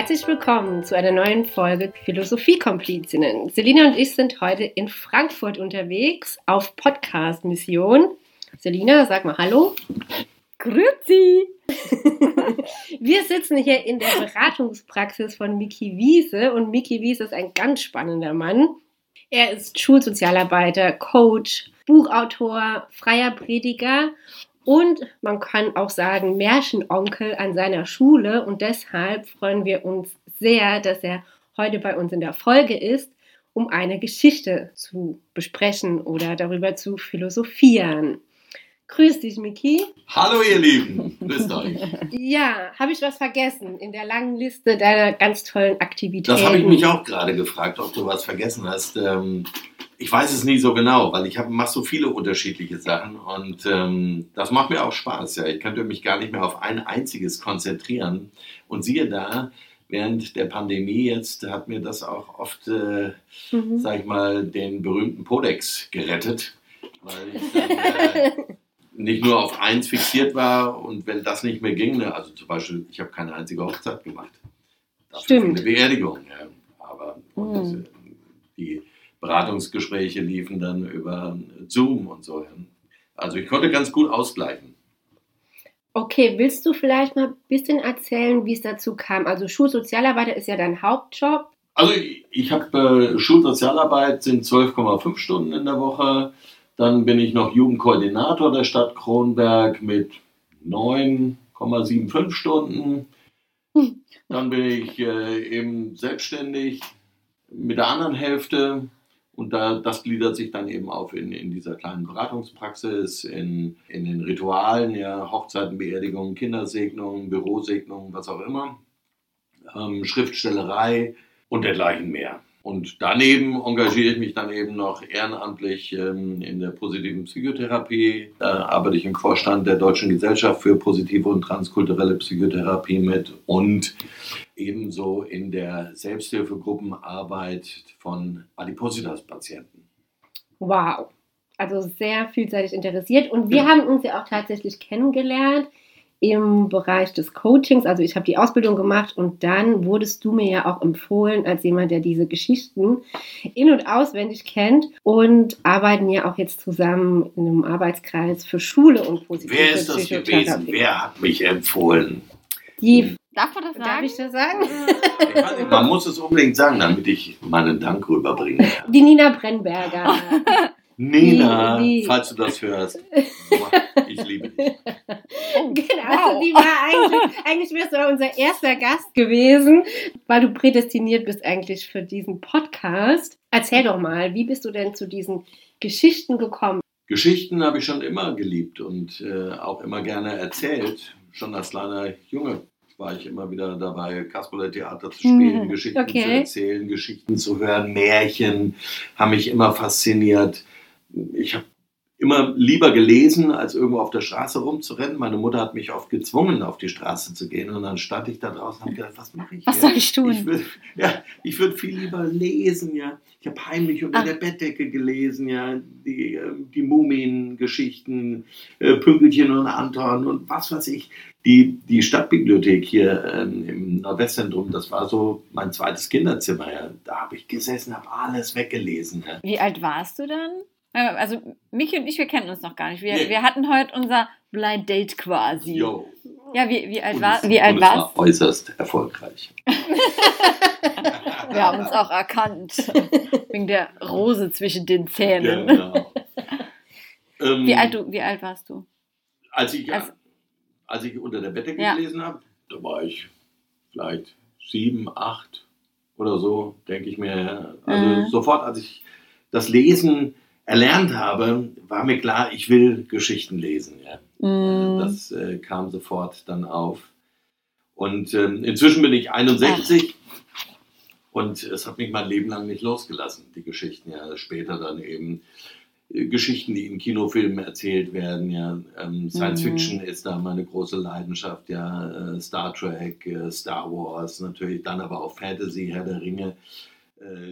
Herzlich willkommen zu einer neuen Folge Philosophie-Komplizinnen. Selina und ich sind heute in Frankfurt unterwegs auf Podcast-Mission. Selina, sag mal Hallo. Grüezi! Wir sitzen hier in der Beratungspraxis von Miki Wiese und Miki Wiese ist ein ganz spannender Mann. Er ist Schulsozialarbeiter, Coach, Buchautor, freier Prediger und man kann auch sagen Märchenonkel an seiner Schule. Und deshalb freuen wir uns sehr, dass er heute bei uns in der Folge ist, um eine Geschichte zu besprechen oder darüber zu philosophieren. Grüß dich, Miki. Hallo, ihr Lieben. Grüßt euch. Ja, habe ich was vergessen in der langen Liste deiner ganz tollen Aktivitäten? Das habe ich mich auch gerade gefragt, ob du was vergessen hast. Ähm, ich weiß es nicht so genau, weil ich mache so viele unterschiedliche Sachen und ähm, das macht mir auch Spaß. Ja. Ich könnte mich gar nicht mehr auf ein einziges konzentrieren. Und siehe da, während der Pandemie jetzt hat mir das auch oft, äh, mhm. sag ich mal, den berühmten Podex gerettet, weil ich dann, äh, nicht nur auf eins fixiert war und wenn das nicht mehr ging, ne, also zum Beispiel, ich habe keine einzige Hochzeit gemacht. Dafür Stimmt. Eine Beerdigung. Ja. Aber und das, Mhm. die Beratungsgespräche liefen dann über Zoom und so. Also ich konnte ganz gut ausgleichen. Okay, willst du vielleicht mal ein bisschen erzählen, wie es dazu kam? Also Schulsozialarbeiter ist ja dein Hauptjob. Also ich, ich habe äh, Schulsozialarbeit, sind 12,5 Stunden in der Woche. Dann bin ich noch Jugendkoordinator der Stadt Kronberg mit 9,75 Stunden. Hm. Dann bin ich äh, eben selbstständig mit der anderen Hälfte. Und da, das gliedert sich dann eben auf in, in dieser kleinen Beratungspraxis, in, in den Ritualen, ja, Hochzeiten, Beerdigungen, Kindersegnungen, Bürosegnungen, was auch immer, ähm, Schriftstellerei und dergleichen mehr. Und daneben engagiere ich mich dann eben noch ehrenamtlich ähm, in der positiven Psychotherapie. Da arbeite ich im Vorstand der Deutschen Gesellschaft für positive und transkulturelle Psychotherapie mit und ebenso in der Selbsthilfegruppenarbeit von Adipositas-Patienten. Wow. Also sehr vielseitig interessiert. Und wir Ja. haben uns ja auch tatsächlich kennengelernt im Bereich des Coachings. Also ich habe die Ausbildung gemacht und dann wurdest du mir ja auch empfohlen als jemand, der diese Geschichten in- und auswendig kennt und arbeiten ja auch jetzt zusammen in einem Arbeitskreis für Schule und positive Wer ist das gewesen? Wer hat mich empfohlen? Die, Darf man das sagen? darf ich das sagen? Man muss es unbedingt sagen, damit ich meinen Dank rüberbringen kann. Die Nina Brennberger. Nina, Die- die- falls du das hörst, ich liebe dich. Oh, Genau, wow. die war eigentlich, eigentlich wärst du unser erster Gast gewesen, weil du prädestiniert bist eigentlich für diesen Podcast. Erzähl doch mal, wie bist du denn zu diesen Geschichten gekommen? Geschichten habe ich schon immer geliebt und äh, auch immer gerne erzählt. Schon als kleiner Junge war ich immer wieder dabei, Kasperle-Theater zu spielen, Mhm, Geschichten okay. zu erzählen, Geschichten zu hören, Märchen haben mich immer fasziniert. Ich habe immer lieber gelesen, als irgendwo auf der Straße rumzurennen. Meine Mutter hat mich oft gezwungen, auf die Straße zu gehen und dann stand ich da draußen und habe gedacht, was mache ich Was hier? soll ich tun? Ich würde ja, ich würd viel lieber lesen, ja. Ich habe heimlich unter Ah. der Bettdecke gelesen, ja. Die, äh, die Mumien-Geschichten, äh, Pünkelchen und Anton und was weiß ich. Die, die Stadtbibliothek hier ähm, im Nordwestzentrum, das war so mein zweites Kinderzimmer. Ja. Da habe ich gesessen, habe alles weggelesen. Ja. Wie alt warst du dann? Also, Michi und ich, wir kennen uns noch gar nicht. Wir, Nee. wir hatten heute unser Blind Date quasi. Jo. Ja, wie, wie alt, war, wie alt und es warst war äußerst erfolgreich. Wir haben uns auch erkannt. Wegen der Rose zwischen den Zähnen. Genau. Ähm, Wie, alt du, wie alt warst du? Als ich, Also- als ich unter der Bettdecke Ja. gelesen habe, da war ich vielleicht sieben, acht oder so, denke ich mir. Also Mhm. sofort, als ich das Lesen erlernt habe, war mir klar, ich will Geschichten lesen. Ja. Mm, Das äh, kam sofort dann auf. Und ähm, inzwischen bin ich 61 und es hat mich mein Leben lang nicht losgelassen, die Geschichten. Ja, später dann eben äh, Geschichten, die in Kinofilmen erzählt werden. Ja, ähm, Science Mhm. Fiction ist da meine große Leidenschaft. Ja, äh, Star Trek, äh, Star Wars natürlich, dann aber auch Fantasy, Herr der Ringe,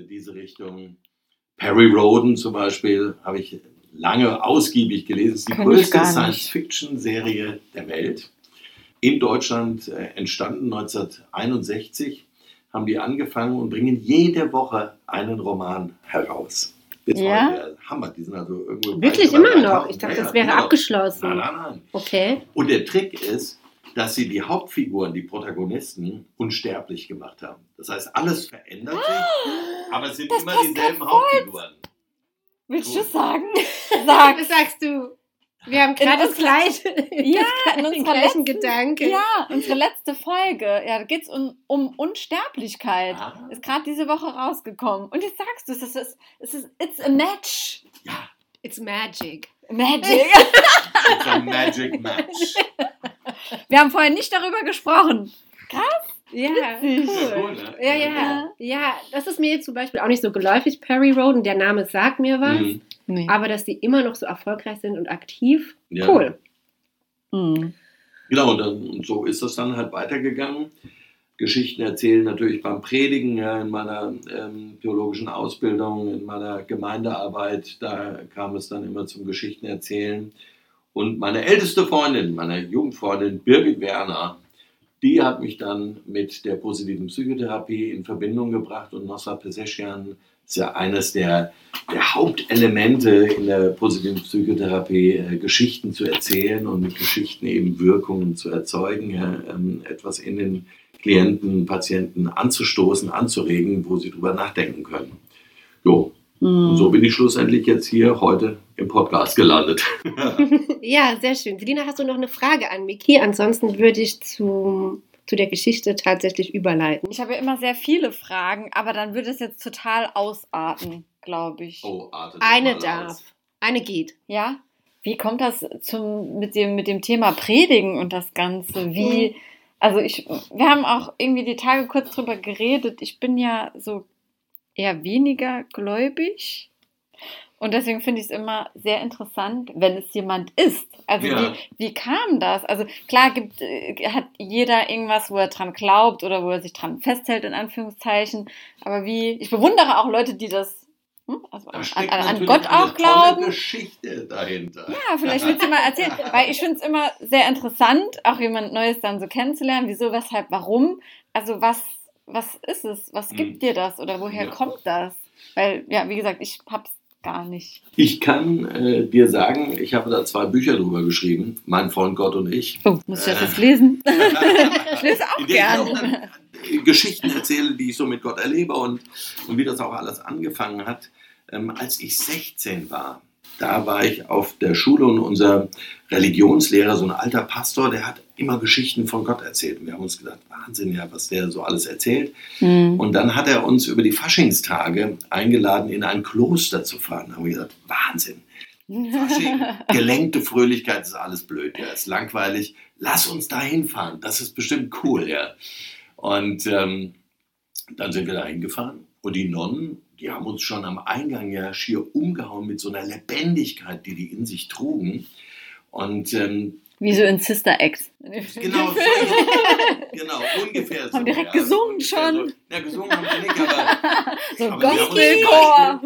diese Richtung. Perry Roden zum Beispiel habe ich lange ausgiebig gelesen. Das ist die ich größte. Science-Fiction-Serie der Welt. In Deutschland äh, entstanden 1961 haben die angefangen und bringen jede Woche einen Roman heraus. Bis Ja? heute. Hammer, die sind also irgendwo. Wirklich immer noch? 3000. Ich dachte, Ja, das wäre noch. abgeschlossen. Nein, nein, nein. Okay. Und der Trick ist, dass sie die Hauptfiguren, die Protagonisten, unsterblich gemacht haben. Das heißt, alles verändert sich, aber es sind immer dieselben Hauptfiguren. Willst du sagen? Sag. Was sagst du? Wir haben gerade das gleiche, Ja, in unserer letzten, Gedanke. ja, unsere letzte Folge. Ja, da geht es um, um Unsterblichkeit. Ah. Ist gerade diese Woche rausgekommen. Und jetzt sagst du es, es ist, es ist, it's a match. Ja, It's magic. Magic. it's a magic match. Wir haben vorher nicht darüber gesprochen. Ja, Witzig. Ja, cool. ne? Ja, ja. Ja, das ist mir jetzt zum Beispiel auch nicht so geläufig, Perry Road, und der Name sagt mir was. Mhm. Nee. Aber dass die immer noch so erfolgreich sind und aktiv, Ja. cool. Mhm. Genau, und, dann, und so ist das dann halt weitergegangen. Geschichten erzählen natürlich beim Predigen, ja, in meiner ähm, theologischen Ausbildung, in meiner Gemeindearbeit, da kam es dann immer zum Geschichten erzählen. Und meine älteste Freundin, meine Jugendfreundin Birgit Werner, die hat mich dann mit der positiven Psychotherapie in Verbindung gebracht und Nosra Peseschian ist ja eines der, der Hauptelemente in der positiven Psychotherapie, äh, Geschichten zu erzählen und mit Geschichten eben Wirkungen zu erzeugen, ja, ähm, etwas in den Klienten, Patienten anzustoßen, anzuregen, wo sie drüber nachdenken können. Jo, und so bin ich schlussendlich jetzt hier heute im Podcast gelandet. Ja, sehr schön. Selina, hast du noch eine Frage an Miki? Ansonsten würde ich zu, zu der Geschichte tatsächlich überleiten. Ich habe ja immer sehr viele Fragen, aber dann würde es jetzt total ausarten, glaube ich. Oh, artet Eine mal darf. aus. Eine geht. Ja? Wie kommt das zum, mit, dem, mit dem Thema Predigen und das Ganze? Wie, also ich, wir haben auch irgendwie die Tage kurz drüber geredet. Ich bin ja so eher weniger gläubig. Und deswegen finde ich es immer sehr interessant, wenn es jemand ist. Also Ja. wie, wie kam das? Also klar gibt, äh, hat jeder irgendwas, wo er dran glaubt oder wo er sich dran festhält, in Anführungszeichen. Aber wie, ich bewundere auch Leute, die das hm, also an, an, an Gott eine auch glauben. Geschichte dahinter. Ja, vielleicht willst du mal erzählen, weil ich finde es immer sehr interessant, auch jemand Neues dann so kennenzulernen. Wieso, weshalb, warum? Also was, was ist es? Was gibt Hm. dir das oder woher Ja. kommt das? Weil, ja, wie gesagt, ich hab's gar nicht. Ich kann äh, dir sagen, ich habe da zwei Bücher drüber geschrieben, mein Freund Gott und ich. Oh, muss ich das Äh. jetzt lesen? Ich lese auch In denen ich gern. auch dann, äh, Geschichten erzähle, die ich so mit Gott erlebe und, und wie das auch alles angefangen hat. Ähm, als ich 16 war, da war ich auf der Schule und unser Religionslehrer, so ein alter Pastor, der hat immer Geschichten von Gott erzählt. Und wir haben uns gedacht, Wahnsinn, ja, was der so alles erzählt. Hm. Und dann hat er uns über die Faschingstage eingeladen, in ein Kloster zu fahren. Da haben wir gesagt, Wahnsinn. Fasching, gelenkte Fröhlichkeit ist alles blöd, ja, ist langweilig. Lass uns da hinfahren, das ist bestimmt cool, ja. Und ähm, dann sind wir da hingefahren und die Nonnen, die haben uns schon am Eingang ja schier umgehauen mit so einer Lebendigkeit, die die in sich trugen. Und ähm, Wie so in Sister Act. genau, so, genau, ungefähr so. Haben direkt ja, gesungen ungefähr schon. So. Ja, gesungen haben sie nicht, aber so Aber die haben Gospelchor.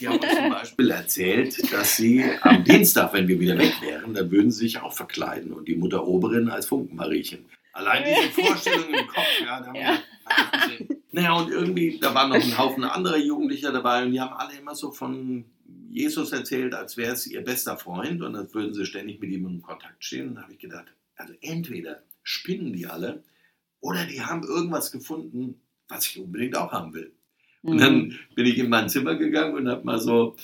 Die haben uns zum Beispiel erzählt, dass sie am Dienstag, wenn wir wieder weg wären, dann würden sie sich auch verkleiden und die Mutter Oberin als Funkenmariechen. Allein diese Vorstellung im Kopf, ja, da haben Ja. wir Wahnsinn. Naja, und irgendwie, da waren noch ein Haufen anderer Jugendlicher dabei und die haben alle immer so von Jesus erzählt, als wäre es ihr bester Freund und als würden sie ständig mit ihm in Kontakt stehen. Und da habe ich gedacht, also entweder spinnen die alle oder die haben irgendwas gefunden, was ich unbedingt auch haben will. Und Mhm. dann bin ich in mein Zimmer gegangen und habe mal so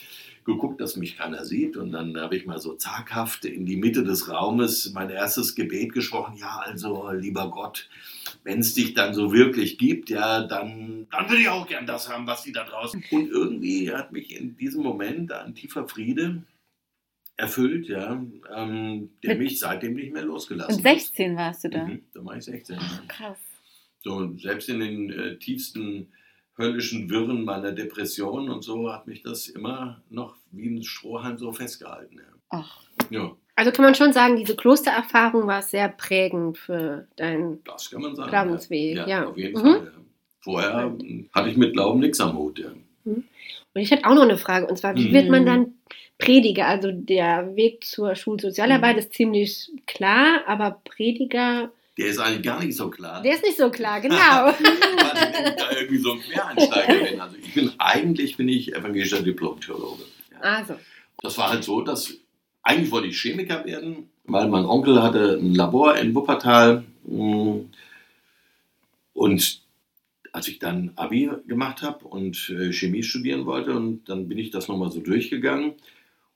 geguckt, dass mich keiner sieht. Und dann habe ich mal so zaghaft in die Mitte des Raumes mein erstes Gebet gesprochen. Ja, also, lieber Gott, wenn es dich dann so wirklich gibt, ja, dann, dann würde ich auch gern das haben, was die da draußen. Und irgendwie hat mich in diesem Moment ein tiefer Friede erfüllt, ja, ähm, der Mit- mich seitdem nicht mehr losgelassen Und 16 warst du da. hat. Mhm, da war ich 16. ja. Krass. So, selbst in den äh, tiefsten höllischen Wirren meiner Depression und so hat mich das immer noch wie ein Strohhalm so festgehalten. Ja. Ach, ja, Also kann man schon sagen, diese Klostererfahrung war sehr prägend für dein. das kann man sagen. Glaubensweg, ja. ja. auf jeden Mhm. Fall. Ja. Vorher hatte ich mit Glauben nichts am Hut. Ja. Und ich hätte auch noch eine Frage, und zwar, wie Mhm. wird man dann Prediger? Also der Weg zur Schulsozialarbeit Mhm. ist ziemlich klar, aber Prediger, der ist eigentlich gar nicht so klar. Der ist nicht so klar, genau. Ich da irgendwie so ein Quereinsteiger bin. Also ich bin eigentlich bin ich evangelischer Diplom-Theologe. Ja. also, Das war halt so, dass eigentlich wollte ich Chemiker werden, weil mein Onkel hatte ein Labor in Wuppertal. mm, Und als ich dann Abi gemacht habe und äh, Chemie studieren wollte, und dann bin ich das nochmal so durchgegangen.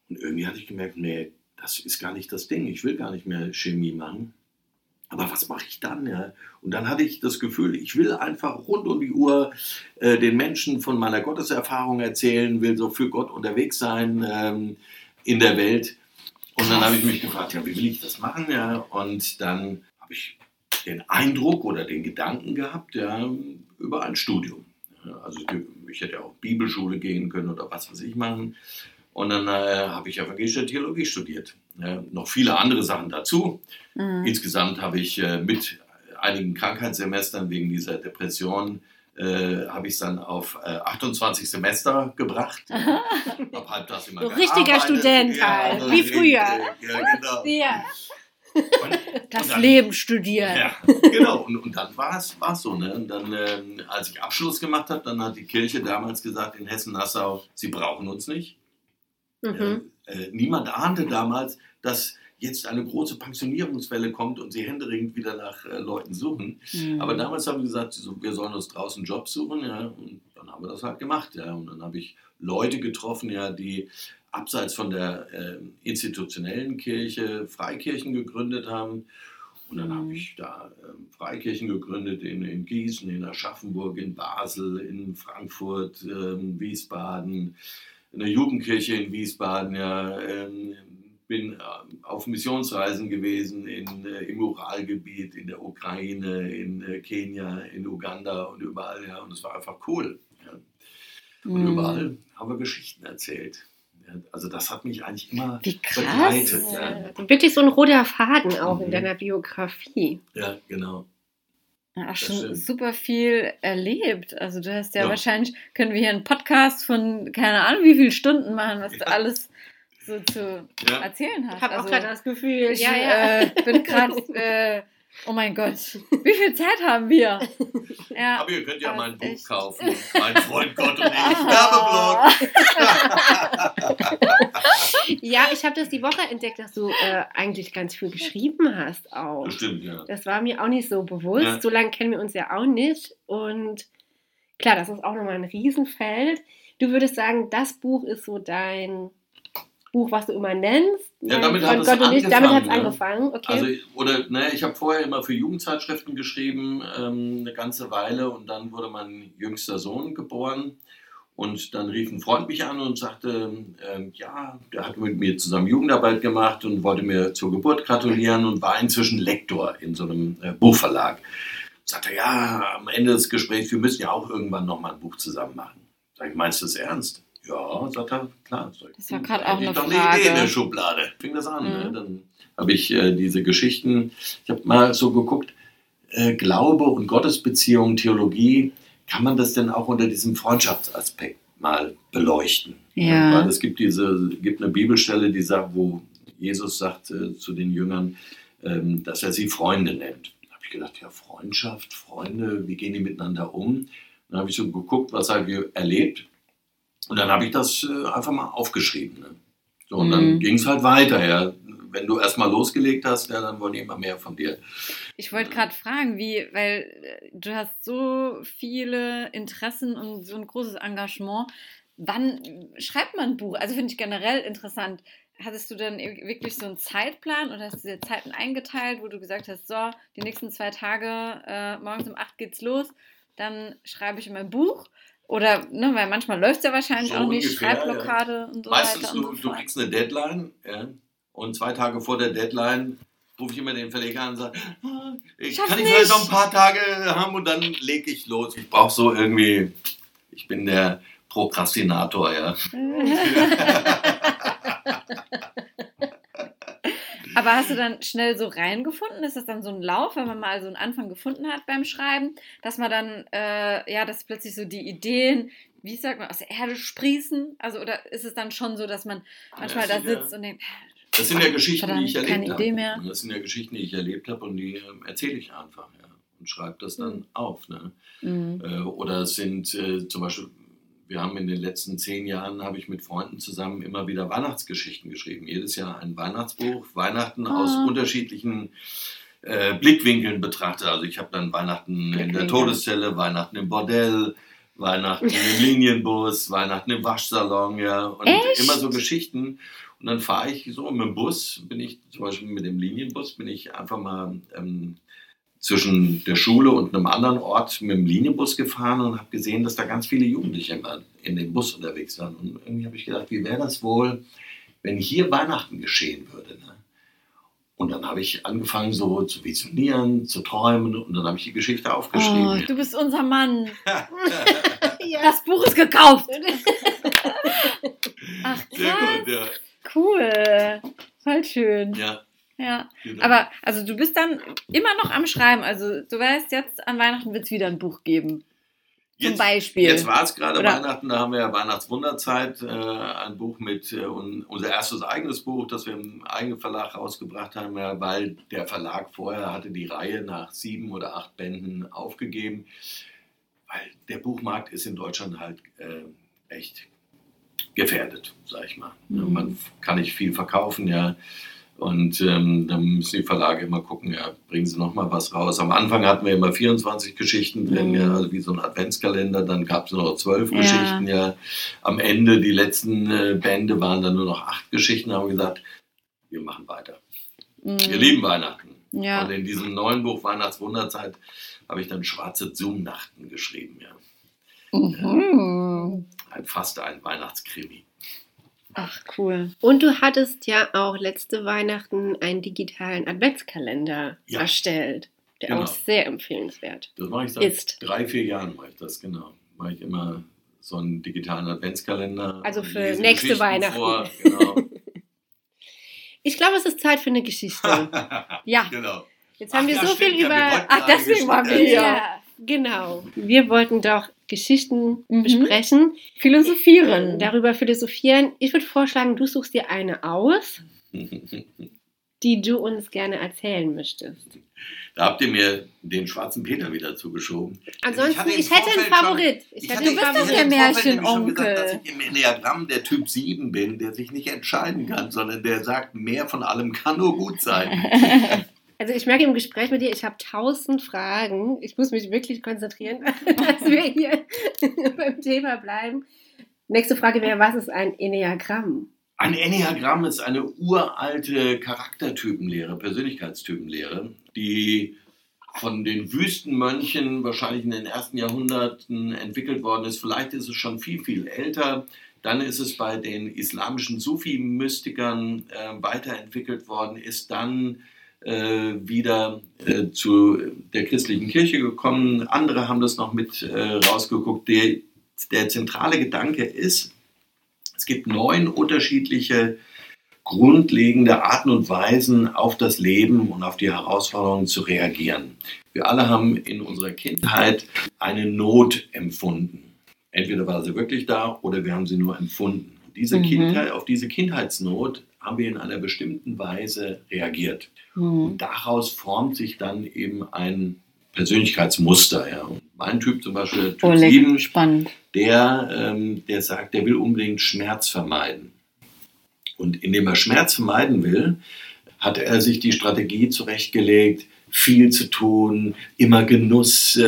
Und irgendwie hatte ich gemerkt, nee, das ist gar nicht das Ding. Ich will gar nicht mehr Chemie machen. Aber was mache ich dann? Ja? Und dann hatte ich das Gefühl, ich will einfach rund um die Uhr äh, den Menschen von meiner Gotteserfahrung erzählen, will so für Gott unterwegs sein ähm, in der Welt. Und dann habe ich mich gefragt, ja, wie will ich das machen? Ja? Und dann habe ich den Eindruck oder den Gedanken gehabt, ja, über ein Studium. Ja, Also ich hätte auch Bibelschule gehen können oder was weiß ich machen. Und dann äh, habe ich evangelische Theologie studiert. Ja, noch viele andere Sachen dazu. Mhm. Insgesamt habe ich äh, mit einigen Krankheitssemestern wegen dieser Depression äh, habe ich es dann auf äh, 28 Semester gebracht. Hab halb das immer So richtiger. Student halt, wie früher. Ja, genau. ja. Und, Das und dann- Leben studieren. Ja, genau. Und, und dann war es so. Ne? Und dann, ähm, als ich Abschluss gemacht habe, dann hat die Kirche damals gesagt in Hessen-Nassau, sie brauchen uns nicht. Mhm. Äh, niemand ahnte damals, dass jetzt eine große Pensionierungswelle kommt und sie händeringend wieder nach äh, Leuten suchen. Mhm. Aber damals haben wir gesagt, wir sollen uns draußen Jobs suchen. Ja, und dann haben wir das halt gemacht. Ja. Und dann habe ich Leute getroffen, ja, die abseits von der äh, institutionellen Kirche Freikirchen gegründet haben. Und dann Mhm. habe ich da ähm, Freikirchen gegründet in, in Gießen, in Aschaffenburg, in Basel, in Frankfurt, ähm, Wiesbaden, eine Jugendkirche in Wiesbaden, ja, ähm, bin ähm, auf Missionsreisen gewesen in, äh, im Uralgebiet, in der Ukraine, in äh, Kenia, in Uganda und überall, ja, und es war einfach cool. Ja. Und Mhm. überall haben wir Geschichten erzählt. Ja, also das hat mich eigentlich immer Wie krass. begleitet. Ja, Äh, Wirklich so ein roter Faden auch in Mhm. deiner Biografie. ja genau. Ja, auch schon super viel erlebt. Also du hast ja, Ja. wahrscheinlich, können wir hier einen Podcast von keine Ahnung wie viele Stunden machen, was du Ja. alles so zu Ja. erzählen hast. Ich habe auch Also, gerade das Gefühl, ich ja, ja. Äh, bin gerade, äh, oh mein Gott, wie viel Zeit haben wir? Ja. Aber ihr könnt ja mein Buch echt. kaufen. Mein Freund Gott und ich. Werbeblog. ja, ich habe das die Woche entdeckt, dass du äh, eigentlich ganz viel geschrieben hast auch. Das stimmt, ja. Das war mir auch nicht so bewusst. Ja. So lange kennen wir uns ja auch nicht. Und klar, das ist auch nochmal ein Riesenfeld. Du würdest sagen, das Buch ist so dein Buch, was du immer nennst. Ja, damit hat es ich. Damit hat es angefangen, ja. angefangen. Okay. Also, oder, ne, ich habe vorher immer für Jugendzeitschriften geschrieben, ähm, eine ganze Weile, und dann wurde mein jüngster Sohn geboren. Und dann rief ein Freund mich an und sagte, ähm, ja, der hat mit mir zusammen Jugendarbeit gemacht und wollte mir zur Geburt gratulieren und war inzwischen Lektor in so einem äh, Buchverlag. Sagte, ja, am Ende des Gesprächs, wir müssen ja auch irgendwann nochmal ein Buch zusammen machen. Sag ich, meinst du das ernst? Ja, sagt er, klar. Sag Das war "Gut, grad da auch eine doch eine Frage. Idee in der Schublade. Fing das an. Mhm. Ne? Dann habe ich äh, diese Geschichten, ich habe mal so geguckt, äh, Glaube und Gottesbeziehung, Theologie, kann man das denn auch unter diesem Freundschaftsaspekt mal beleuchten? Ja. weil es gibt diese, gibt eine Bibelstelle, die sagt, wo Jesus sagt äh, zu den Jüngern, ähm, dass er sie Freunde nennt. Da habe ich gedacht, ja, Freundschaft, Freunde, wie gehen die miteinander um? Dann habe ich so geguckt, was habe ich erlebt. Und dann habe ich das äh, einfach mal aufgeschrieben. Ne? So, und dann Mhm. ging es halt weiter. Ja. Wenn du erstmal losgelegt hast, ja, dann wollen die immer mehr von dir. Ich wollte gerade fragen, wie, weil äh, du hast so viele Interessen und so ein großes Engagement. Wann schreibt man ein Buch? Also finde ich generell interessant. Hattest du dann ir- wirklich so einen Zeitplan oder hast du dir Zeiten eingeteilt, wo du gesagt hast, so, die nächsten zwei Tage, äh, morgens um acht geht's los, dann schreibe ich mein Buch? Oder, ne, weil manchmal läuft es ja wahrscheinlich So auch nicht, ungefähr, Schreibblockade und so Meistens, weiter du, und so du fort. kriegst eine Deadline ja, und zwei Tage vor der Deadline rufe ich immer den Verleger an und sage, ah, ich kann ich vielleicht noch ein paar Tage haben und dann lege ich los. Ich brauche so irgendwie, ich bin der Prokrastinator, ja. Aber hast du dann schnell so reingefunden? Ist das dann so ein Lauf, wenn man mal so einen Anfang gefunden hat beim Schreiben, dass man dann, äh, ja, dass plötzlich so die Ideen, wie sagt man, aus der Erde sprießen? Also, oder ist es dann schon so, dass man manchmal Ja, da sitzt und denkt, Das sind ja Geschichten, die ich Verdammt, erlebt habe. Das sind ja Geschichten, die ich erlebt habe und die ähm, erzähle ich einfach ja, und schreibe das dann auf. Ne? Mhm. Äh, oder es sind äh, zum Beispiel, wir haben in den letzten zehn Jahren, habe ich mit Freunden zusammen immer wieder Weihnachtsgeschichten geschrieben. Jedes Jahr ein Weihnachtsbuch, Weihnachten aus Ah. unterschiedlichen äh, Blickwinkeln betrachtet. Also ich habe dann Weihnachten in der. Todeszelle, Weihnachten im Bordell, Weihnachten im Linienbus, Weihnachten im Waschsalon, ja. Und Echt? immer so Geschichten. Und dann fahre ich so mit dem Bus, bin ich zum Beispiel mit dem Linienbus, bin ich einfach mal ähm, zwischen der Schule und einem anderen Ort mit dem Linienbus gefahren und habe gesehen, dass da ganz viele Jugendliche immer in dem Bus unterwegs waren. Und irgendwie habe ich gedacht, wie wäre das wohl, wenn hier Weihnachten geschehen würde. Ne? Und dann habe ich angefangen so zu visionieren, zu träumen und dann habe ich die Geschichte Oh, aufgeschrieben. du bist unser Mann. Das Buch ist gekauft. Ach, Sehr krass. gut, ja. Cool. Voll schön. ja Ja. genau. Aber, also du bist dann immer noch am Schreiben. Also du weißt, jetzt an Weihnachten wird es wieder ein Buch geben. Zum Jetzt- Beispiel. Jetzt war es gerade Weihnachten, da haben wir ja Weihnachtswunderzeit, äh, ein Buch mit, äh, un, unser erstes eigenes Buch, das wir im eigenen Verlag rausgebracht haben, ja, weil der Verlag vorher hatte die Reihe nach sieben oder acht Bänden aufgegeben, weil der Buchmarkt ist in Deutschland halt äh, echt gefährdet, sag ich mal. Mhm. man kann nicht viel verkaufen, ja. Und ähm, dann müssen die Verlage immer gucken, ja, bringen sie noch mal was raus. Am Anfang hatten wir immer 24 Geschichten drin, Mhm. ja, also wie so ein Adventskalender. Dann gab es nur noch zwölf Ja. Geschichten, ja. Am Ende, die letzten äh, Bände waren dann nur noch acht Geschichten. Haben wir gesagt, wir machen weiter. Mhm. Wir lieben Weihnachten. Ja. Und in diesem neuen Buch Weihnachtswunderzeit habe ich dann Schwarze Zoom-Nachten geschrieben, ja. Mhm. Ein, fast ein Weihnachtskrimi. Ach, cool. Und du hattest ja auch letzte Weihnachten einen digitalen Adventskalender Ja. erstellt, der Genau. auch sehr empfehlenswert Das mache ich seit ist. drei, vier Jahren, mache ich das, genau. Mache ich immer so einen digitalen Adventskalender. Also für nächste Weihnachten. Vor. Genau. Ich glaube, es ist Zeit für eine Geschichte. Ja. genau. Jetzt haben Ach wir ja, so viel stimmt ja, wir über. Ach, deswegen waren wir hier. Ja, genau. Wir wollten doch Geschichten Mhm. besprechen, Philosophieren. darüber philosophieren. Ich würde vorschlagen, du suchst dir eine aus, die du uns gerne erzählen möchtest. Da habt ihr mir den schwarzen Peter wieder zugeschoben. Ansonsten, im ich, hätte einen Vorfeld schon- Favorit. Ich, Ich hätte hatte, einen bist doch ich Favorit. der Märchenonkel. gesagt, dass ich im Enneagramm der Typ 7 bin, der sich nicht entscheiden kann, sondern der sagt, mehr von allem kann nur gut sein. Also ich merke im Gespräch mit dir, ich habe tausend Fragen. Ich muss mich wirklich konzentrieren, dass wir hier beim Thema bleiben. Nächste Frage wäre, was ist ein Enneagramm? Ein Enneagramm ist eine uralte Charaktertypenlehre, Persönlichkeitstypenlehre, die von den Wüstenmönchen wahrscheinlich in den ersten Jahrhunderten entwickelt worden ist. Vielleicht ist es schon viel, viel älter. Dann ist es bei den islamischen Sufi-Mystikern äh, weiterentwickelt worden, ist dann wieder äh, zu der christlichen Kirche gekommen. Andere haben das noch mit äh, rausgeguckt. Der, der zentrale Gedanke ist, es gibt neun unterschiedliche grundlegende Arten und Weisen, auf das Leben und auf die Herausforderungen zu reagieren. Wir alle haben in unserer Kindheit eine Not empfunden. Entweder war sie wirklich da oder wir haben sie nur empfunden. Diese Mhm. Kindheit, auf diese Kindheitsnot haben wir in einer bestimmten Weise reagiert. Mhm. Und daraus formt sich dann eben ein Persönlichkeitsmuster. Ja. Und mein Typ zum Beispiel, der Typ Oh, leck, 7, spannend. der, ähm, der sagt, der will unbedingt Schmerz vermeiden. Und indem er Schmerz vermeiden will, hat er sich die Strategie zurechtgelegt, viel zu tun, immer Genuss, äh,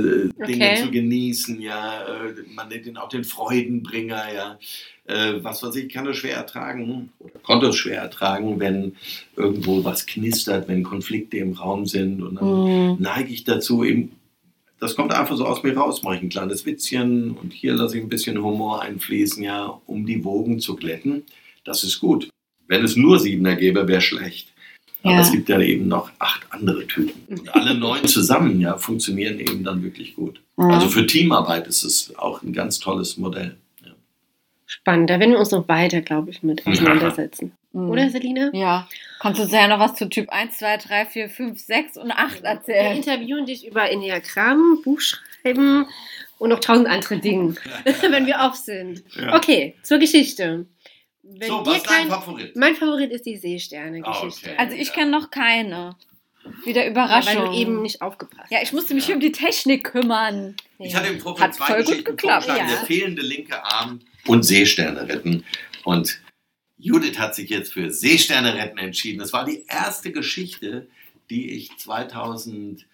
Dinge Okay. zu genießen, ja, äh, man nennt ihn auch den Freudenbringer, ja. Äh, was weiß ich, kann er schwer ertragen oder konnte es schwer ertragen, wenn irgendwo was knistert, wenn Konflikte im Raum sind und dann Mhm. neige ich dazu, eben, das kommt einfach so aus mir raus, mache ich ein kleines Witzchen und hier lasse ich ein bisschen Humor einfließen, ja, um die Wogen zu glätten. Das ist gut. Wenn es nur Siebener gäbe, wäre schlecht. Aber Ja. es gibt ja eben noch acht andere Typen. Und alle neun zusammen, ja, funktionieren eben dann wirklich gut. Mhm. Also für Teamarbeit ist es auch ein ganz tolles Modell. Ja. Spannend, da werden wir uns noch weiter, glaube ich, mit auseinandersetzen. Mhm. Oder, Selina? Ja. Kannst du uns ja noch was zu Typ 1, 2, 3, 4, 5, 6 und 8 Wir erzählen? interviewen dich über Enneagramm, Buchschreiben und noch tausend andere Dinge, wenn wir auf sind. Ja. Okay, zur Geschichte. wenn so, dir was ist dein kein, Favorit? mein Favorit ist die Seesterne-Geschichte. Ah, okay. Also ich Ja. kenne noch keine. Wieder Ja, Überraschung. weil du eben nicht aufgepasst ja, ich musste mich Ja. um die Technik kümmern. Ich hatte im Vorfeld Hat zwei voll gut geklappt, ja. Der fehlende linke Arm und Seesterne retten. Und Judith hat sich jetzt für Seesterne retten entschieden. Das war die erste Geschichte, die ich 2010,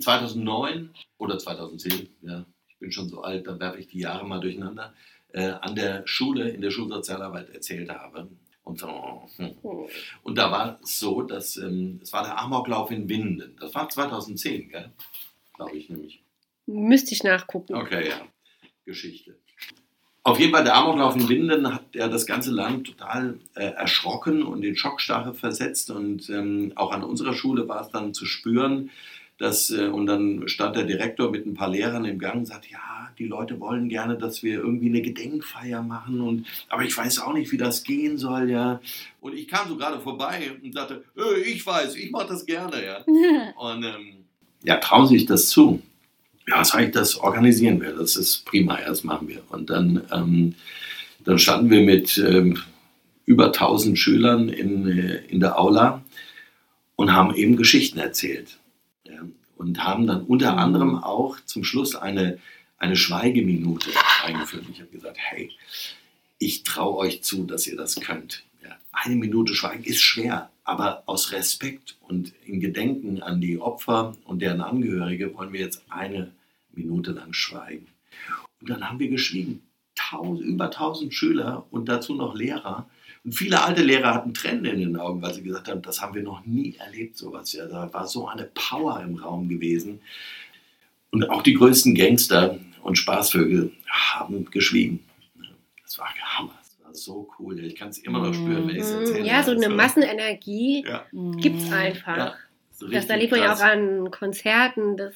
2009 oder 2010, ja, ich bin schon so alt, da werfe ich die Jahre mal durcheinander, äh, an der Schule, in der Schulsozialarbeit erzählt habe. Und, so, hm. Oh. und da war es so, dass ähm, es war der Amoklauf in Winden. Das war 2010, gell? Glaube ich nämlich. Müsste ich nachgucken. Okay, ja. Geschichte. Auf jeden Fall, der Amoklauf in Winden hat ja das ganze Land total äh, erschrocken und in Schockstarre versetzt. Und ähm, auch an unserer Schule war es dann zu spüren, dass, äh, und dann stand der Direktor mit ein paar Lehrern im Gang und sagt, ja, die Leute wollen gerne, dass wir irgendwie eine Gedenkfeier machen. Und, aber ich weiß auch nicht, wie das gehen soll, ja. Und ich kam so gerade vorbei und sagte, äh, ich weiß, ich mache das gerne, ja. Und ähm, ja, trauen Sie sich das zu? Ja, sag ich, das organisieren wir. Das ist prima, das machen wir. Und dann, ähm, dann standen wir mit ähm, über 1000 Schülern in, äh, in der Aula und haben eben Geschichten erzählt. Ja, und haben dann unter anderem auch zum Schluss eine, eine Schweigeminute eingeführt. Ich habe gesagt, hey, ich traue euch zu, dass ihr das könnt. Ja, eine Minute Schweigen ist schwer, aber aus Respekt und in Gedenken an die Opfer und deren Angehörige wollen wir jetzt eine Minute lang schweigen. Und dann haben wir geschwiegen. Tausend, über 1000 Schüler und dazu noch Lehrer. Und viele alte Lehrer hatten Tränen in den Augen, weil sie gesagt haben, das haben wir noch nie erlebt, sowas. Ja, da war so eine Power im Raum gewesen. Und auch die größten Gangster und Spaßvögel haben geschwiegen. Das war Hammer. So cool. Ich kann es immer noch spüren, wenn ich es erzähle. Mhm. Ja, so eine Also, Massenenergie Ja, gibt's einfach. ja, so das erlebt man ja auch an Konzerten. Das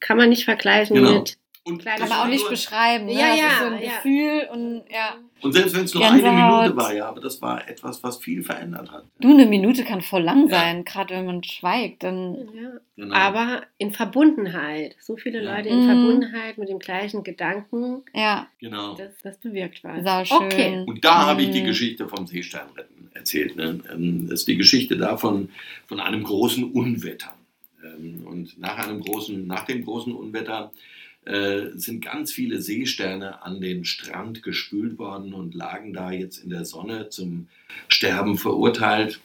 kann man nicht vergleichen Genau. mit. Und Kann man auch nicht beschreiben. Ne? Ja, das ja, ist so ein ja. Gefühl und ja. Und selbst wenn es nur Gänsehaut. eine Minute war, ja, aber das war etwas, was viel verändert hat. Du, eine Minute kann voll lang Ja. sein, gerade wenn man schweigt. Dann Ja. Genau. Aber in Verbundenheit. So viele Ja. Leute in Mhm. Verbundenheit mit dem gleichen Gedanken, ja, genau. das, das bewirkt was. sauschön. Okay. Und da habe ich die Mhm. Geschichte vom Seesternretten erzählt. Ne? Ähm, Das ist die Geschichte davon von einem großen Unwetter. Ähm, Und nach einem großen, nach dem großen Unwetter äh, sind ganz viele Seesterne an den Strand gespült worden und lagen da jetzt in der Sonne zum Sterben verurteilt.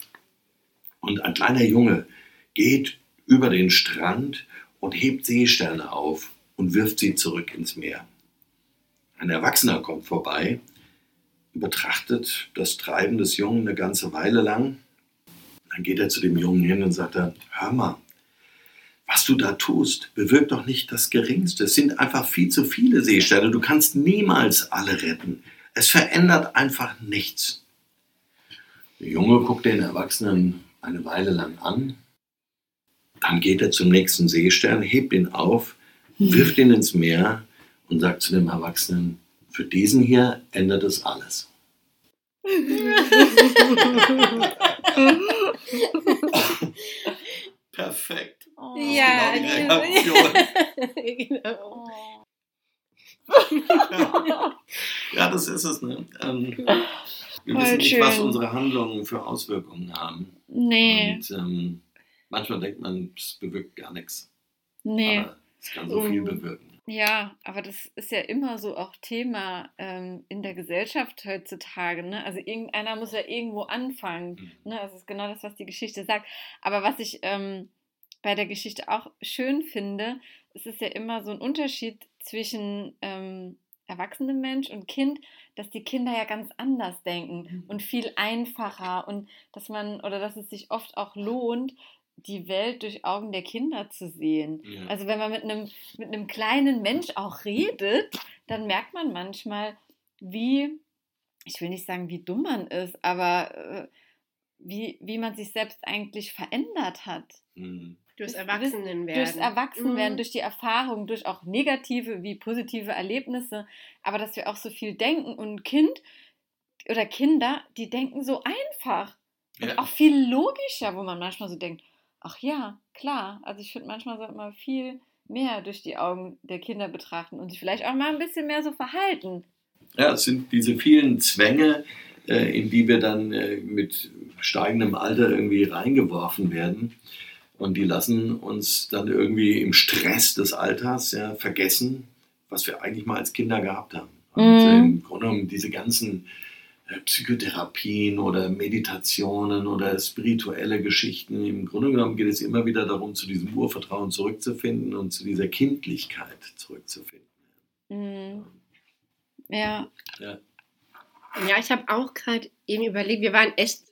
Und ein kleiner Junge geht über den Strand und hebt Seesterne auf und wirft sie zurück ins Meer. Ein Erwachsener kommt vorbei betrachtet das Treiben des Jungen eine ganze Weile lang. Dann geht er zu dem Jungen hin und sagt dann, hör mal, was du da tust, bewirkt doch nicht das Geringste. Es sind einfach viel zu viele Seesterne. Du kannst niemals alle retten. Es verändert einfach nichts. Der Junge guckt den Erwachsenen eine Weile lang an. Dann geht er zum nächsten Seestern, hebt ihn auf, wirft ihn ins Meer und sagt zu dem Erwachsenen, für diesen hier ändert es alles. Perfekt. Oh. Ja, genau die genau. Reaktion. genau. Oh. Ja, das ist es. Ne? Ähm, wir Voll wissen nicht, was schön. unsere Handlungen für Auswirkungen haben. Nee, Und ähm, manchmal denkt man, es bewirkt gar nichts. nee. Aber es kann so viel Mhm. bewirken. Ja, aber das ist ja immer so auch Thema ähm, in der Gesellschaft heutzutage. Ne? Also irgendeiner muss ja irgendwo anfangen. Mhm. Ne? Das ist genau das, was die Geschichte sagt. Aber was ich ähm, bei der Geschichte auch schön finde, es ist ja immer so ein Unterschied zwischen ähm, erwachsenem Mensch und Kind, dass die Kinder ja ganz anders denken und viel einfacher und dass man oder dass es sich oft auch lohnt, die Welt durch Augen der Kinder zu sehen. Ja. Also wenn man mit einem, mit einem kleinen Mensch auch redet, dann merkt man manchmal, wie, ich will nicht sagen, wie dumm man ist, aber äh, wie, wie man sich selbst eigentlich verändert hat. Mhm. Durchs Erwachsenenwerden. Durchs Erwachsenwerden, Mhm. durch die Erfahrung, durch auch negative wie positive Erlebnisse, aber dass wir auch so viel denken und ein Kind oder Kinder, die denken so einfach und Ja. auch viel logischer, wo man manchmal so denkt, ach ja, klar, also ich finde manchmal sollte man viel mehr durch die Augen der Kinder betrachten und sich vielleicht auch mal ein bisschen mehr so verhalten. Ja, es sind diese vielen Zwänge, äh, in die wir dann äh, mit steigendem Alter irgendwie reingeworfen werden. Und die lassen uns dann irgendwie im Stress des Alters ja, vergessen, was wir eigentlich mal als Kinder gehabt haben. Und Mhm. im Grunde genommen diese ganzen äh, Psychotherapien oder Meditationen oder spirituelle Geschichten, im Grunde genommen geht es immer wieder darum, zu diesem Urvertrauen zurückzufinden und zu dieser Kindlichkeit zurückzufinden. Mhm. Ja. Ja, ich habe auch gerade eben überlegt, wir waren echt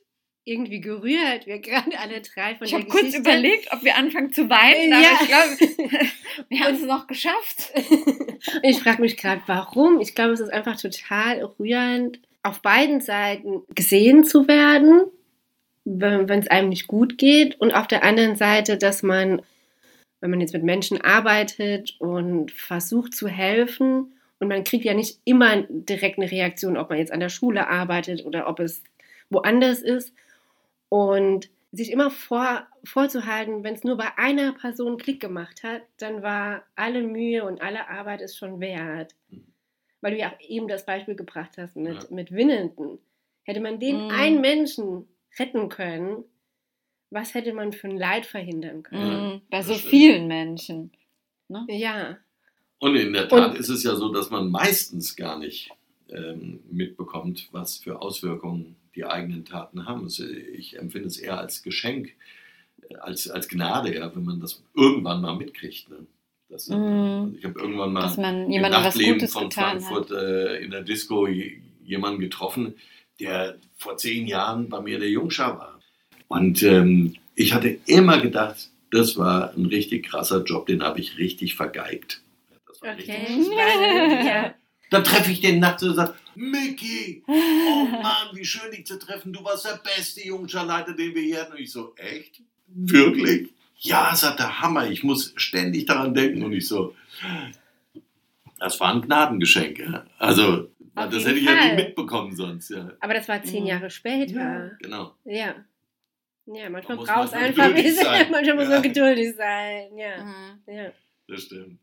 irgendwie gerührt, wir gerade alle drei von Ich der habe kurz überlegt, ob wir anfangen zu weinen, aber Ja. ich glaube, wir haben es noch geschafft. ich frage mich gerade, warum. Ich glaube, es ist einfach total rührend, auf beiden Seiten gesehen zu werden, wenn es einem nicht gut geht. Und auf der anderen Seite, dass man, wenn man jetzt mit Menschen arbeitet und versucht zu helfen, und man kriegt ja nicht immer direkt eine Reaktion, ob man jetzt an der Schule arbeitet oder ob es woanders ist. Und sich immer vor, vorzuhalten, wenn es nur bei einer Person Klick gemacht hat, dann war alle Mühe und alle Arbeit ist schon wert. Mhm. Weil du ja auch eben das Beispiel gebracht hast mit, Ja. mit Winnenden. Hätte man den Mhm. einen Menschen retten können, was hätte man für ein Leid verhindern können? Mhm. Bei so vielen Menschen. Ja. Und in der Tat Und- ist es ja so, dass man meistens gar nicht ähm, mitbekommt, was für Auswirkungen die eigenen Taten haben. Es, ich empfinde es eher als Geschenk, äh, als, als Gnade, ja, wenn man das irgendwann mal mitkriegt. Ne? Das, Mhm. also ich habe irgendwann mal im Nachtleben von Frankfurt äh, in der Disco je- jemanden getroffen, der vor zehn Jahren bei mir der Jungschar war. Und ähm, ich hatte immer gedacht, das war ein richtig krasser Job, den habe ich richtig vergeigt. Das war Okay. richtig ja. Dann treffe ich den nachts und sage, Mickey, oh Mann, wie schön dich zu treffen. Du warst der beste Jungscharleiter, den wir hier hatten. Und ich so, echt? Wirklich? Ja, sagt der Hammer. Ich muss ständig daran denken. Und ich so, das war ein Gnadengeschenk. Ja. Also, Auf das hätte ich ja Fall. nie mitbekommen sonst. Ja, Aber das war zehn Mhm. Jahre später. genau. Ja. Ja, manchmal Man braucht es einfach manchmal muss Ja. man geduldig sein. Ja. Mhm. ja. Das stimmt.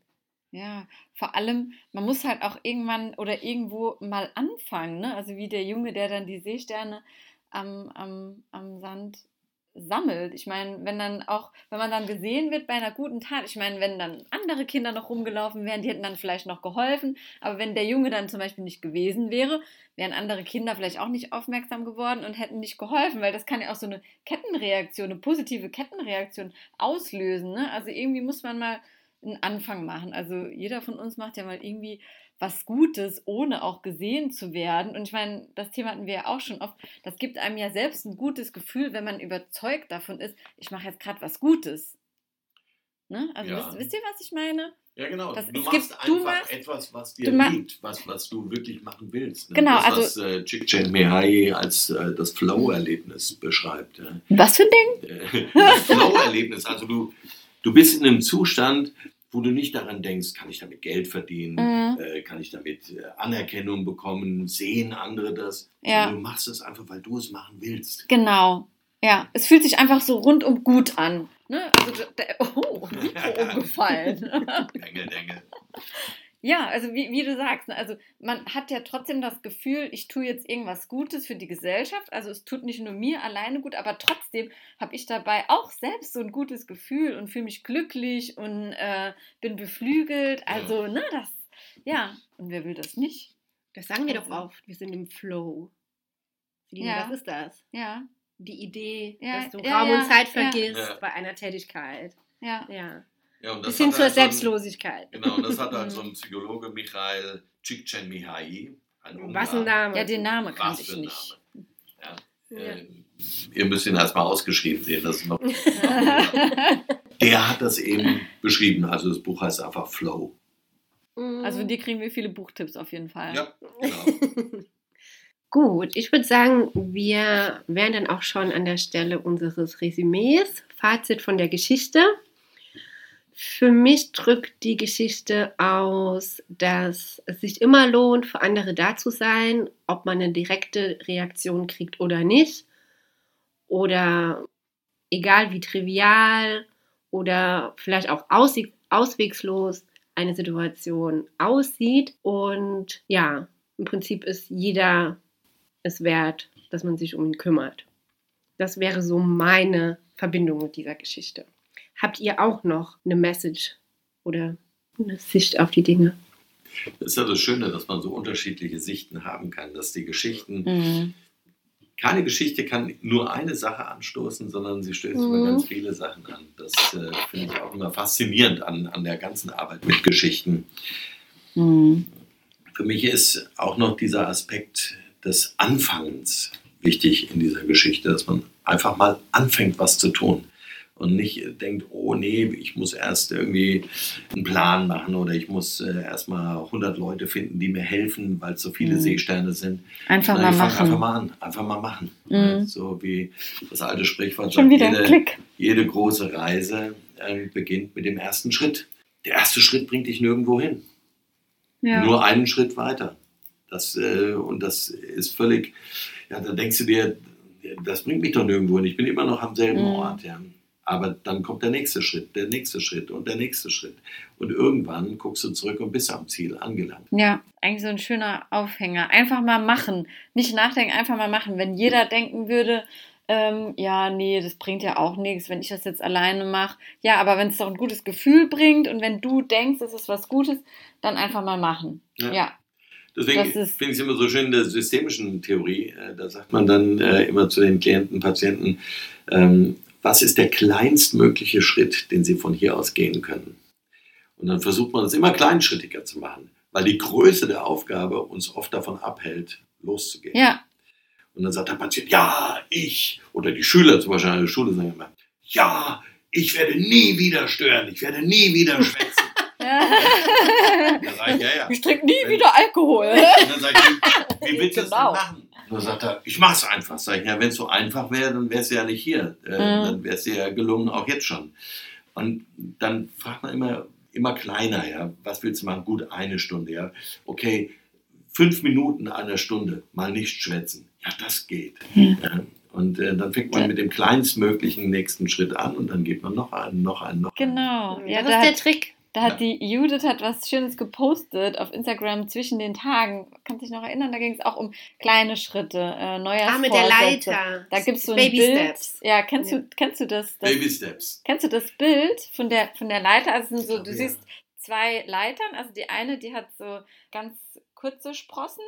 Ja, vor allem, man muss halt auch irgendwann oder irgendwo mal anfangen, ne? Also wie der Junge, der dann die Seesterne am, am, am Sand sammelt. Ich meine, wenn dann auch, wenn man dann gesehen wird bei einer guten Tat, ich meine, wenn dann andere Kinder noch rumgelaufen wären, die hätten dann vielleicht noch geholfen, aber wenn der Junge dann zum Beispiel nicht gewesen wäre, wären andere Kinder vielleicht auch nicht aufmerksam geworden und hätten nicht geholfen, weil das kann ja auch so eine Kettenreaktion, eine positive Kettenreaktion auslösen. Ne? Also irgendwie muss man mal einen Anfang machen. Also jeder von uns macht ja mal irgendwie was Gutes, ohne auch gesehen zu werden. Und ich meine, das Thema hatten wir ja auch schon oft. Das gibt einem ja selbst ein gutes Gefühl, wenn man überzeugt davon ist, ich mache jetzt gerade was Gutes. Ne? Also Ja. wisst, wisst ihr, was ich meine? Ja, genau. Das- du machst gibt- du einfach machst- etwas, was du dir liegt, was, was du wirklich machen willst. Ne? Genau, das, also- was äh, Csikszentmihalyi als äh, das Flow-Erlebnis beschreibt. Ja? Was für ein Ding? Äh, das Flow-Erlebnis. Also du, du bist in einem Zustand, wo du nicht daran denkst, kann ich damit Geld verdienen, Mhm. äh, kann ich damit äh, Anerkennung bekommen, sehen andere das. Ja. Du machst es einfach, weil du es machen willst. Genau. Ja, es fühlt sich einfach so rundum gut an. Ne? Also, oh, Mikro umgefallen. Dengel, Dengel. Ja, also wie, wie du sagst, ne, also man hat ja trotzdem das Gefühl, ich tue jetzt irgendwas Gutes für die Gesellschaft. Also es tut nicht nur mir alleine gut, aber trotzdem habe ich dabei auch selbst so ein gutes Gefühl und fühle mich glücklich und äh, bin beflügelt. Also, ne, das, ja, und wer will das nicht? Das sagen wir doch Also- oft. Wir sind im Flow. Celine, Ja. Was ist das? Ja, Die Idee, Ja, dass du ja, Raum ja, und Zeit vergisst Ja. bei einer Tätigkeit. ja. Ja. Ja, und das Bis hin zur halt so ein- Selbstlosigkeit. Genau, und das hat halt Mhm. so ein Psychologe Michael Csikszentmihalyi. Ein Was ein. Name. Ja, den Namen für ich nicht. Name. Ja. Äh, ihr müsst ihn erstmal ausgeschrieben sehen. Das ist noch Der hat das eben beschrieben. Also das Buch heißt einfach Flow. Also von dir kriegen wir viele Buchtipps auf jeden Fall. Ja, genau. Gut, ich würde sagen, wir wären dann auch schon an der Stelle unseres Resümees. Fazit von der Geschichte. Für mich drückt die Geschichte aus, dass es sich immer lohnt, für andere da zu sein, ob man eine direkte Reaktion kriegt oder nicht. Oder egal wie trivial oder vielleicht auch ausweg auswegslos eine Situation aussieht. Und ja, im Prinzip ist jeder es wert, dass man sich um ihn kümmert. Das wäre so meine Verbindung mit dieser Geschichte. Habt ihr auch noch eine Message oder eine Sicht auf die Dinge? Das ist ja das Schöne, dass man so unterschiedliche Sichten haben kann, dass die Geschichten, Mhm. keine Geschichte kann nur eine Sache anstoßen, sondern sie stößt Mhm. über ganz viele Sachen an. Das äh, finde ich auch immer faszinierend an, an der ganzen Arbeit mit Geschichten. Mhm. Für mich ist auch noch dieser Aspekt des Anfangens wichtig in dieser Geschichte, dass man einfach mal anfängt, was zu tun. Und nicht denkt, oh nee, ich muss erst irgendwie einen Plan machen oder ich muss äh, erstmal 100 Leute finden, die mir helfen, weil es so viele Mhm. Seesterne sind. Einfach mal machen. Einfach mal an, einfach mal machen. Mhm. So wie das alte Sprichwort Schon sagt, wieder jede, Klick. jede große Reise äh, beginnt mit dem ersten Schritt. Der erste Schritt bringt dich nirgendwo hin Ja. nur einen Schritt weiter. Das, äh, und das ist völlig, ja, da denkst du dir, das bringt mich doch nirgendwo hin. Ich bin immer noch am selben Mhm. Ort. Ja. Aber dann kommt der nächste Schritt, der nächste Schritt und der nächste Schritt. Und irgendwann guckst du zurück und bist am Ziel angelangt. Ja, eigentlich so ein schöner Aufhänger. Einfach mal machen. Nicht nachdenken, einfach mal machen. Wenn jeder denken würde, ähm, ja, nee, das bringt ja auch nichts, wenn ich das jetzt alleine mache. Ja, aber wenn es doch ein gutes Gefühl bringt und wenn du denkst, es ist was Gutes, dann einfach mal machen. Ja. Ja. Deswegen finde ich es immer so schön in der systemischen Theorie. Äh, da sagt man dann äh, immer zu den Klienten, Patienten, ähm, was ist der kleinstmögliche Schritt, den sie von hier aus gehen können? Und dann versucht man es immer kleinschrittiger zu machen, weil die Größe der Aufgabe uns oft davon abhält, loszugehen. Ja. Und dann sagt der Patient, ja, ich, oder die Schüler zum Beispiel an der Schule sagen immer, ja, ich werde nie wieder stören, ich werde nie wieder schwätzen. Sage ich, ja, ja. Ich trinke nie Wenn- wieder Alkohol. Und dann sag ich, wie willst du das Genau. denn machen? Und dann sagt er, ich mach's einfach. Sag ich, ja, wenn es so einfach wäre, dann wär's ja nicht hier. Äh, Mhm. Dann wäre es dir ja gelungen, auch jetzt schon. Und dann fragt man immer, immer kleiner, ja. Was willst du machen? Gut, eine Stunde, ja. Okay, fünf Minuten einer Stunde, mal nicht schwätzen. Ja, das geht. Ja. Ja. Und äh, dann fängt man Ja. mit dem kleinstmöglichen nächsten Schritt an und dann geht man noch einen, noch einen, noch einen. Genau. Ja, das da ist der Trick. Da hat die Judith hat was Schönes gepostet auf Instagram zwischen den Tagen. Kannst dich noch erinnern? Da ging es auch um kleine Schritte, äh, Neujahrsvorsätze. Ah, mit der Leiter. Da gibt es so ein Baby Bild. Steps. Ja, kennst Ja. du kennst du das? das Baby Steps. Kennst du das Bild von der, von der Leiter? Also so, du Ja. siehst zwei Leitern, also die eine, die hat so ganz kurze Sprossen,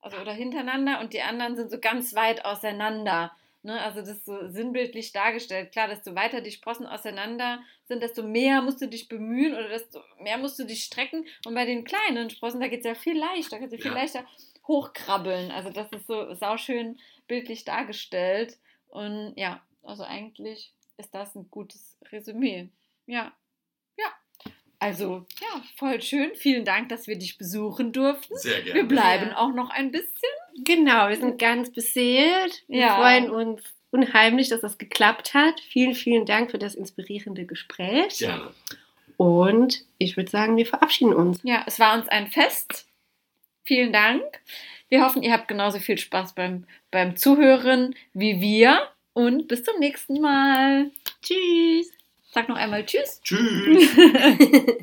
also oder hintereinander, und die anderen sind so ganz weit auseinander. Ne? Also das ist so sinnbildlich dargestellt. Klar, desto weiter die Sprossen auseinander sind, desto mehr musst du dich bemühen oder desto mehr musst du dich strecken. Und bei den kleinen Sprossen, da geht es ja viel leichter, da kannst du viel Ja. leichter hochkrabbeln. Also das ist so sauschön bildlich dargestellt. Und ja, also eigentlich ist das ein gutes Resümee. Ja. Also, ja, voll schön. Vielen Dank, dass wir dich besuchen durften. Sehr gerne. Wir bleiben Ja. auch noch ein bisschen. Genau, wir sind ganz beseelt. Wir Ja. freuen uns unheimlich, dass das geklappt hat. Vielen, vielen Dank für das inspirierende Gespräch. Gerne. Und ich würde sagen, wir verabschieden uns. Ja, es war uns ein Fest. Vielen Dank. Wir hoffen, ihr habt genauso viel Spaß beim, beim Zuhören wie wir. Und bis zum nächsten Mal. Tschüss. Sag noch einmal Tschüss. Tschüss.